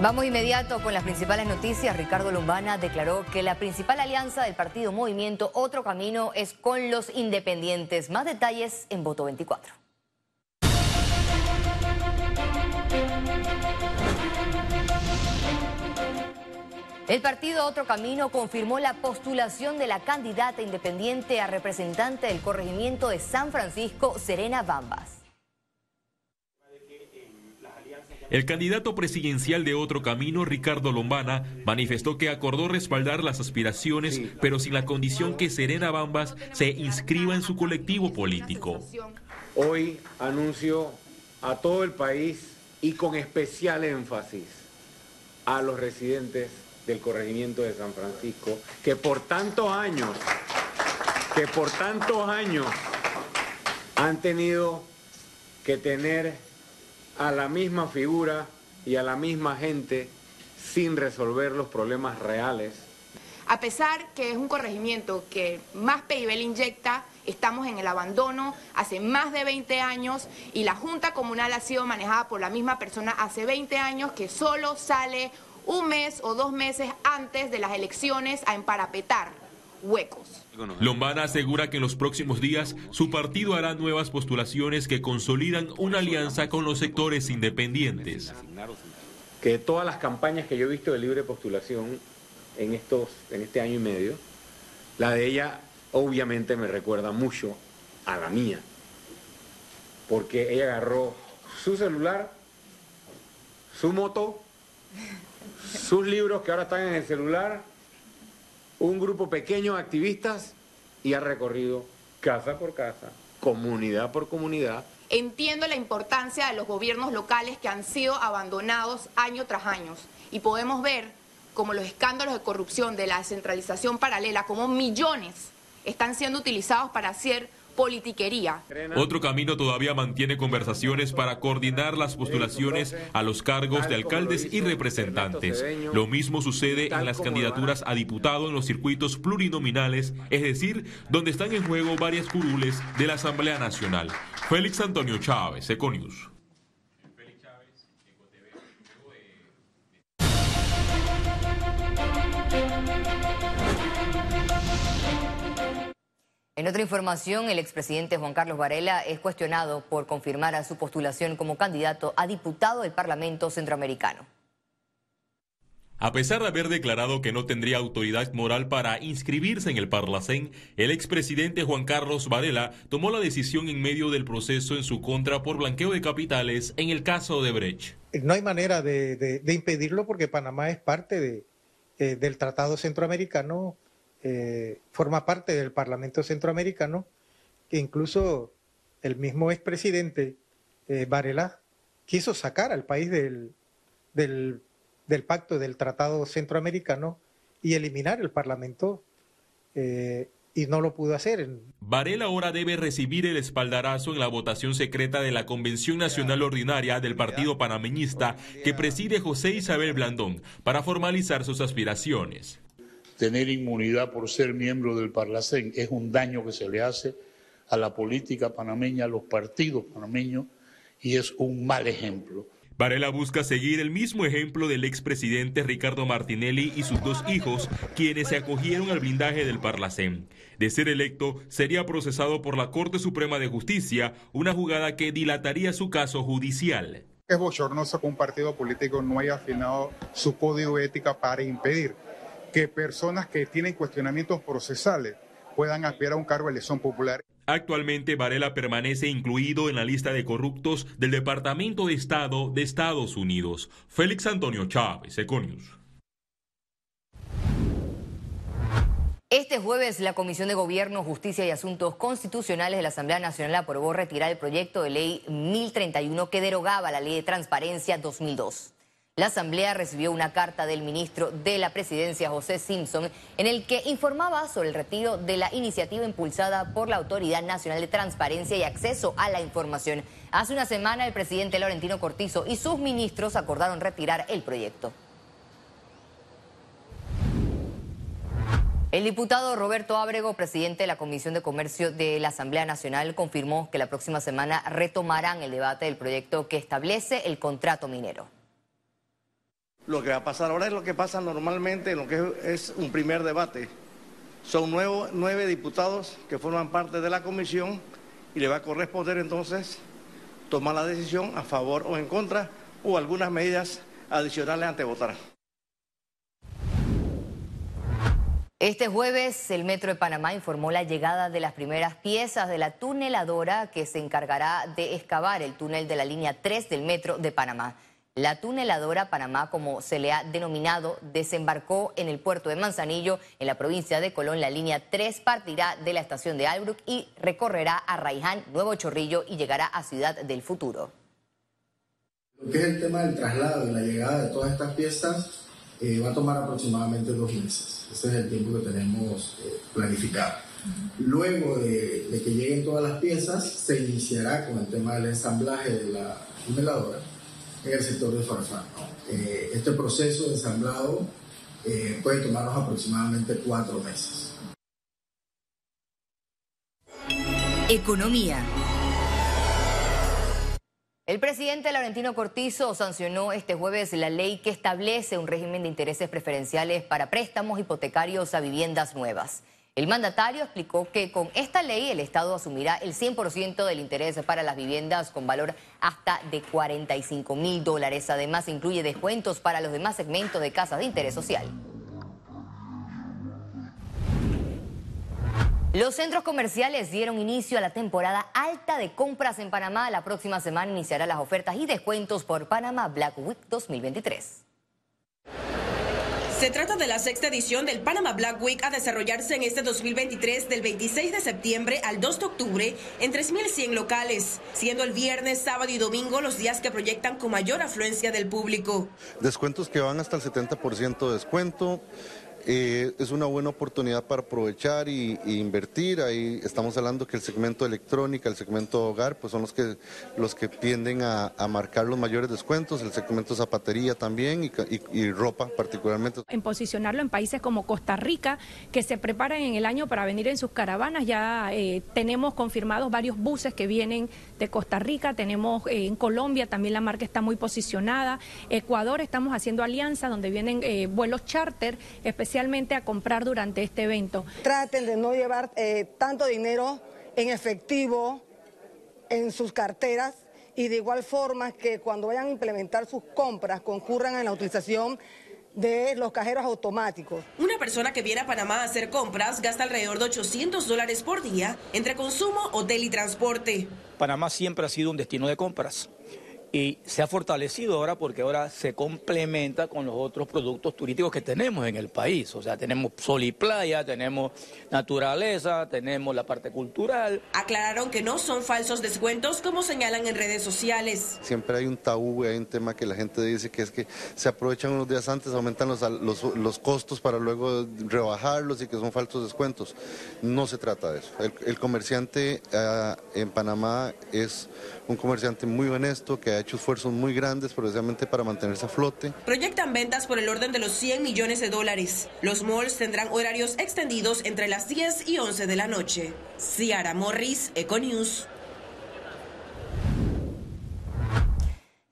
Vamos inmediato con las principales noticias. Ricardo Lombana declaró que la principal alianza del partido Movimiento Otro Camino es con los independientes. Más detalles en Voto 24. El partido Otro Camino confirmó la postulación de la candidata independiente a representante del corregimiento de San Francisco, Serena Bambas. El candidato presidencial de Otro Camino, Ricardo Lombana, manifestó que acordó respaldar las aspiraciones, pero sin la condición que Serena Bambas se inscriba en su colectivo político. Hoy anuncio a todo el país y con especial énfasis a los residentes del corregimiento de San Francisco, que por tantos años, que por tantos años han tenido que tener a la misma figura y a la misma gente sin resolver los problemas reales. A pesar que es un corregimiento que más PIB le inyecta, estamos en el abandono hace más de 20 años y la Junta Comunal ha sido manejada por la misma persona hace 20 años que solo sale un mes o dos meses antes de las elecciones a emparapetar huecos. Lombana asegura que en los próximos días su partido hará nuevas postulaciones que consolidan una alianza con los sectores independientes. Que todas las campañas que yo he visto de libre postulación en, estos, en este año y medio, la de ella obviamente me recuerda mucho a la mía, porque ella agarró su celular, su moto, sus libros que ahora están en el celular, un grupo pequeño de activistas y ha recorrido casa por casa, comunidad por comunidad. Entiendo la importancia de los gobiernos locales que han sido abandonados año tras año y podemos ver como los escándalos de corrupción de la descentralización paralela, como millones están siendo utilizados para hacer politiquería. Otro camino todavía mantiene conversaciones para coordinar las postulaciones a los cargos de alcaldes y representantes. Lo mismo sucede en las candidaturas a diputado en los circuitos plurinominales, es decir, donde están en juego varias curules de la Asamblea Nacional. Félix Antonio Chávez, Econius. En otra información, el expresidente Juan Carlos Varela es cuestionado por confirmar a su postulación como candidato a diputado del Parlamento Centroamericano. A pesar de haber declarado que no tendría autoridad moral para inscribirse en el Parlacén, el expresidente Juan Carlos Varela tomó la decisión en medio del proceso en su contra por blanqueo de capitales en el caso de Brecht. No hay manera de, impedirlo porque Panamá es parte eh, del Tratado Centroamericano eh, forma parte del Parlamento Centroamericano, que incluso el mismo expresidente eh, Varela quiso sacar al país del, del, pacto del Tratado Centroamericano y eliminar el Parlamento. Eh, y no lo pudo hacer. Varela ahora debe recibir el espaldarazo en la votación secreta de la Convención Nacional Ordinaria del Partido Panameñista que preside José Isabel Blandón para formalizar sus aspiraciones tener inmunidad por ser miembro del Parlacén es un daño que se le hace a la política panameña, a los partidos panameños, y es un mal ejemplo. Varela busca seguir el mismo ejemplo del expresidente Ricardo Martinelli y sus dos hijos, quienes se acogieron al blindaje del Parlacén. De ser electo, sería procesado por la Corte Suprema de Justicia, una jugada que dilataría su caso judicial. Es bochornoso que un partido político no haya afinado su código ética para impedir que personas que tienen cuestionamientos procesales puedan aspirar a un cargo de elección popular. Actualmente Varela permanece incluido en la lista de corruptos del Departamento de Estado de Estados Unidos. Félix Antonio Chávez, Econius. Este jueves la Comisión de Gobierno, Justicia y Asuntos Constitucionales de la Asamblea Nacional aprobó retirar el proyecto de ley 1031 que derogaba la Ley de Transparencia 2002. La Asamblea recibió una carta del ministro de la Presidencia, José Simpson, en el que informaba sobre el retiro de la iniciativa impulsada por la Autoridad Nacional de Transparencia y Acceso a la Información. Hace una semana el presidente Laurentino Cortizo y sus ministros acordaron retirar el proyecto. El diputado Roberto Ábrego, presidente de la Comisión de Comercio de la Asamblea Nacional, confirmó que la próxima semana retomarán el debate del proyecto que establece el contrato minero. Lo que va a pasar ahora es lo que pasa normalmente en lo que es un primer debate. Son nueve diputados que forman parte de la comisión y le va a corresponder entonces tomar la decisión a favor o en contra o algunas medidas adicionales ante votar. Este jueves el Metro de Panamá informó la llegada de las primeras piezas de la tuneladora que se encargará de excavar el túnel de la línea 3 del Metro de Panamá. La tuneladora Panamá, como se le ha denominado, desembarcó en el puerto de Manzanillo, en la provincia de Colón. La línea 3 partirá de la estación de Albrook y recorrerá a Raiján, Nuevo Chorrillo y llegará a Ciudad del Futuro. Lo que es el tema del traslado y la llegada de todas estas piezas eh, va a tomar aproximadamente dos meses. Ese es el tiempo que tenemos eh, planificado. Luego de, de, que lleguen todas las piezas, se iniciará con el tema del ensamblaje de la tuneladora en el sector de Farfán. Eh, este proceso de ensamblado eh, puede tomarnos aproximadamente cuatro meses. Economía. El presidente Laurentino Cortizo sancionó este jueves la ley que establece un régimen de intereses preferenciales para préstamos hipotecarios a viviendas nuevas. El mandatario explicó que con esta ley el Estado asumirá el 100% del interés para las viviendas con valor hasta de 45 mil dólares. Además, incluye descuentos para los demás segmentos de casas de interés social. Los centros comerciales dieron inicio a la temporada alta de compras en Panamá. La próxima semana iniciará las ofertas y descuentos por Panamá Black Week 2023. Se trata de la sexta edición del Panama Black Week a desarrollarse en este 2023 del 26 de septiembre al 2 de octubre en 3.100 locales, siendo el viernes, sábado y domingo los días que proyectan con mayor afluencia del público. Descuentos que van hasta el 70% de descuento. Eh, es una buena oportunidad para aprovechar y, invertir. Ahí estamos hablando que el segmento electrónica, el segmento hogar, pues son los que, los que tienden a, marcar los mayores descuentos, el segmento zapatería también y, ropa particularmente. En posicionarlo en países como Costa Rica, que se preparan en el año para venir en sus caravanas, ya eh, tenemos confirmados varios buses que vienen de Costa Rica, tenemos eh, en Colombia también la marca está muy posicionada, Ecuador estamos haciendo alianza donde vienen vuelos charter especiales especialmente a comprar durante este evento. Traten de no llevar eh, tanto dinero en efectivo en sus carteras y de igual forma que cuando vayan a implementar sus compras concurran en la utilización de los cajeros automáticos. Una persona que viene a Panamá a hacer compras gasta alrededor de 800 dólares por día entre consumo, hotel y transporte. Panamá siempre ha sido un destino de compras y se ha fortalecido ahora porque ahora se complementa con los otros productos turísticos que tenemos en el país. O sea, tenemos sol y playa, tenemos naturaleza, tenemos la parte cultural. Aclararon que no son falsos descuentos como señalan en redes sociales. Siempre hay un tabú, hay un tema que la gente dice que es que se aprovechan unos días antes, aumentan los, los, costos para luego rebajarlos y que son falsos descuentos. No se trata de eso. El, comerciante ah, en Panamá es un comerciante muy honesto que ha hecho esfuerzos muy grandes precisamente para mantenerse a flote. Proyectan ventas por el orden de los 100 millones de dólares. Los malls tendrán horarios extendidos entre las 10 y 11 de la noche. Ciara Morris, Econews.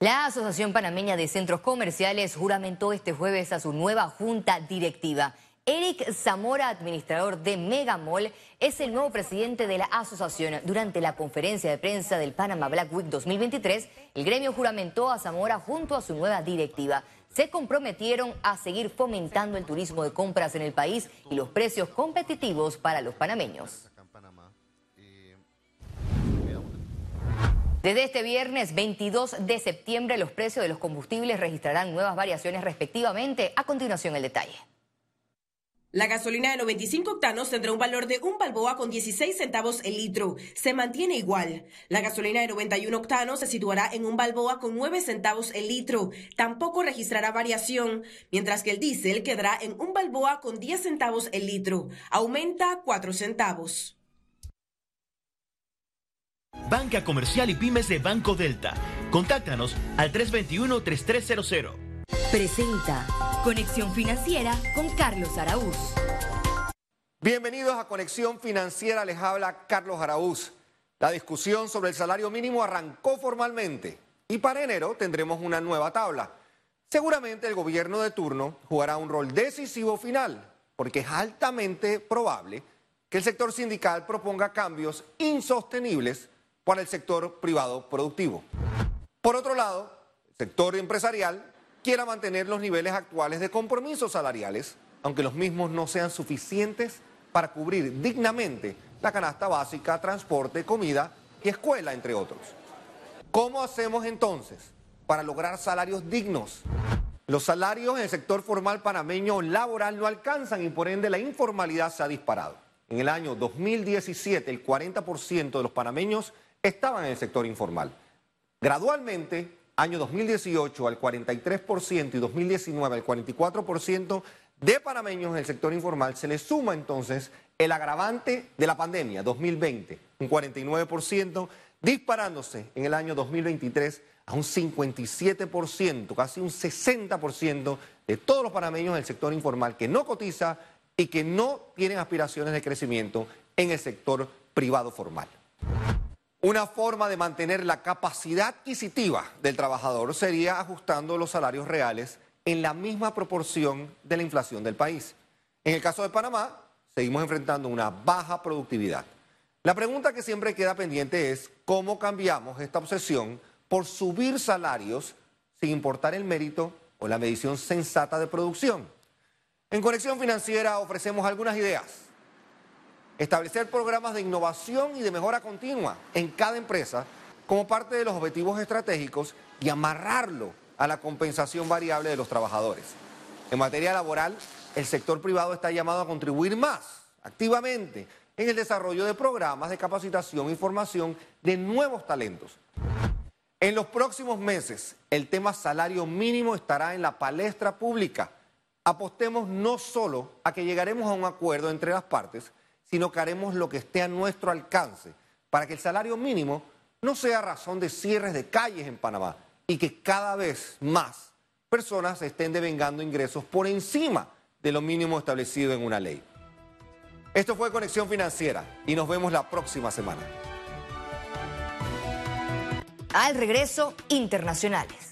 La Asociación Panameña de Centros Comerciales juramentó este jueves a su nueva junta directiva. Eric Zamora, administrador de Megamall, es el nuevo presidente de la asociación. Durante la conferencia de prensa del Panama Black Week 2023, el gremio juramentó a Zamora junto a su nueva directiva. Se comprometieron a seguir fomentando el turismo de compras en el país y los precios competitivos para los panameños. Desde este viernes 22 de septiembre los precios de los combustibles registrarán nuevas variaciones respectivamente. A continuación el detalle. La gasolina de 95 octanos tendrá un valor de un balboa con 16 centavos el litro. Se mantiene igual. La gasolina de 91 octanos se situará en un balboa con 9 centavos el litro. Tampoco registrará variación, mientras que el diésel quedará en un balboa con 10 centavos el litro. Aumenta 4 centavos. Banca Comercial y Pymes de Banco Delta. Contáctanos al 321-3300. Presenta Conexión Financiera con Carlos Araúz. Bienvenidos a Conexión Financiera, les habla Carlos Araúz. La discusión sobre el salario mínimo arrancó formalmente y para enero tendremos una nueva tabla. Seguramente el gobierno de turno jugará un rol decisivo final, porque es altamente probable que el sector sindical proponga cambios insostenibles para el sector privado productivo. Por otro lado, el sector empresarial quiera mantener los niveles actuales de compromisos salariales, aunque los mismos no sean suficientes para cubrir dignamente la canasta básica, transporte, comida y escuela, entre otros. ¿Cómo hacemos entonces para lograr salarios dignos? Los salarios en el sector formal panameño laboral no alcanzan y por ende la informalidad se ha disparado. En el año 2017 el 40% de los panameños estaban en el sector informal. Gradualmente, año 2018 al 43% y 2019 al 44% de panameños en el sector informal, se le suma entonces el agravante de la pandemia 2020, un 49%, disparándose en el año 2023 a un 57%, casi un 60% de todos los panameños del sector informal que no cotiza y que no tienen aspiraciones de crecimiento en el sector privado formal. Una forma de mantener la capacidad adquisitiva del trabajador sería ajustando los salarios reales en la misma proporción de la inflación del país. En el caso de Panamá, seguimos enfrentando una baja productividad. La pregunta que siempre queda pendiente es cómo cambiamos esta obsesión por subir salarios sin importar el mérito o la medición sensata de producción. En Conexión Financiera ofrecemos algunas ideas establecer programas de innovación y de mejora continua en cada empresa como parte de los objetivos estratégicos y amarrarlo a la compensación variable de los trabajadores. En materia laboral, el sector privado está llamado a contribuir más activamente en el desarrollo de programas de capacitación y formación de nuevos talentos. En los próximos meses, el tema salario mínimo estará en la palestra pública. Apostemos no solo a que llegaremos a un acuerdo entre las partes, sino que haremos lo que esté a nuestro alcance para que el salario mínimo no sea razón de cierres de calles en Panamá y que cada vez más personas estén devengando ingresos por encima de lo mínimo establecido en una ley. Esto fue Conexión Financiera y nos vemos la próxima semana. Al regreso, internacionales.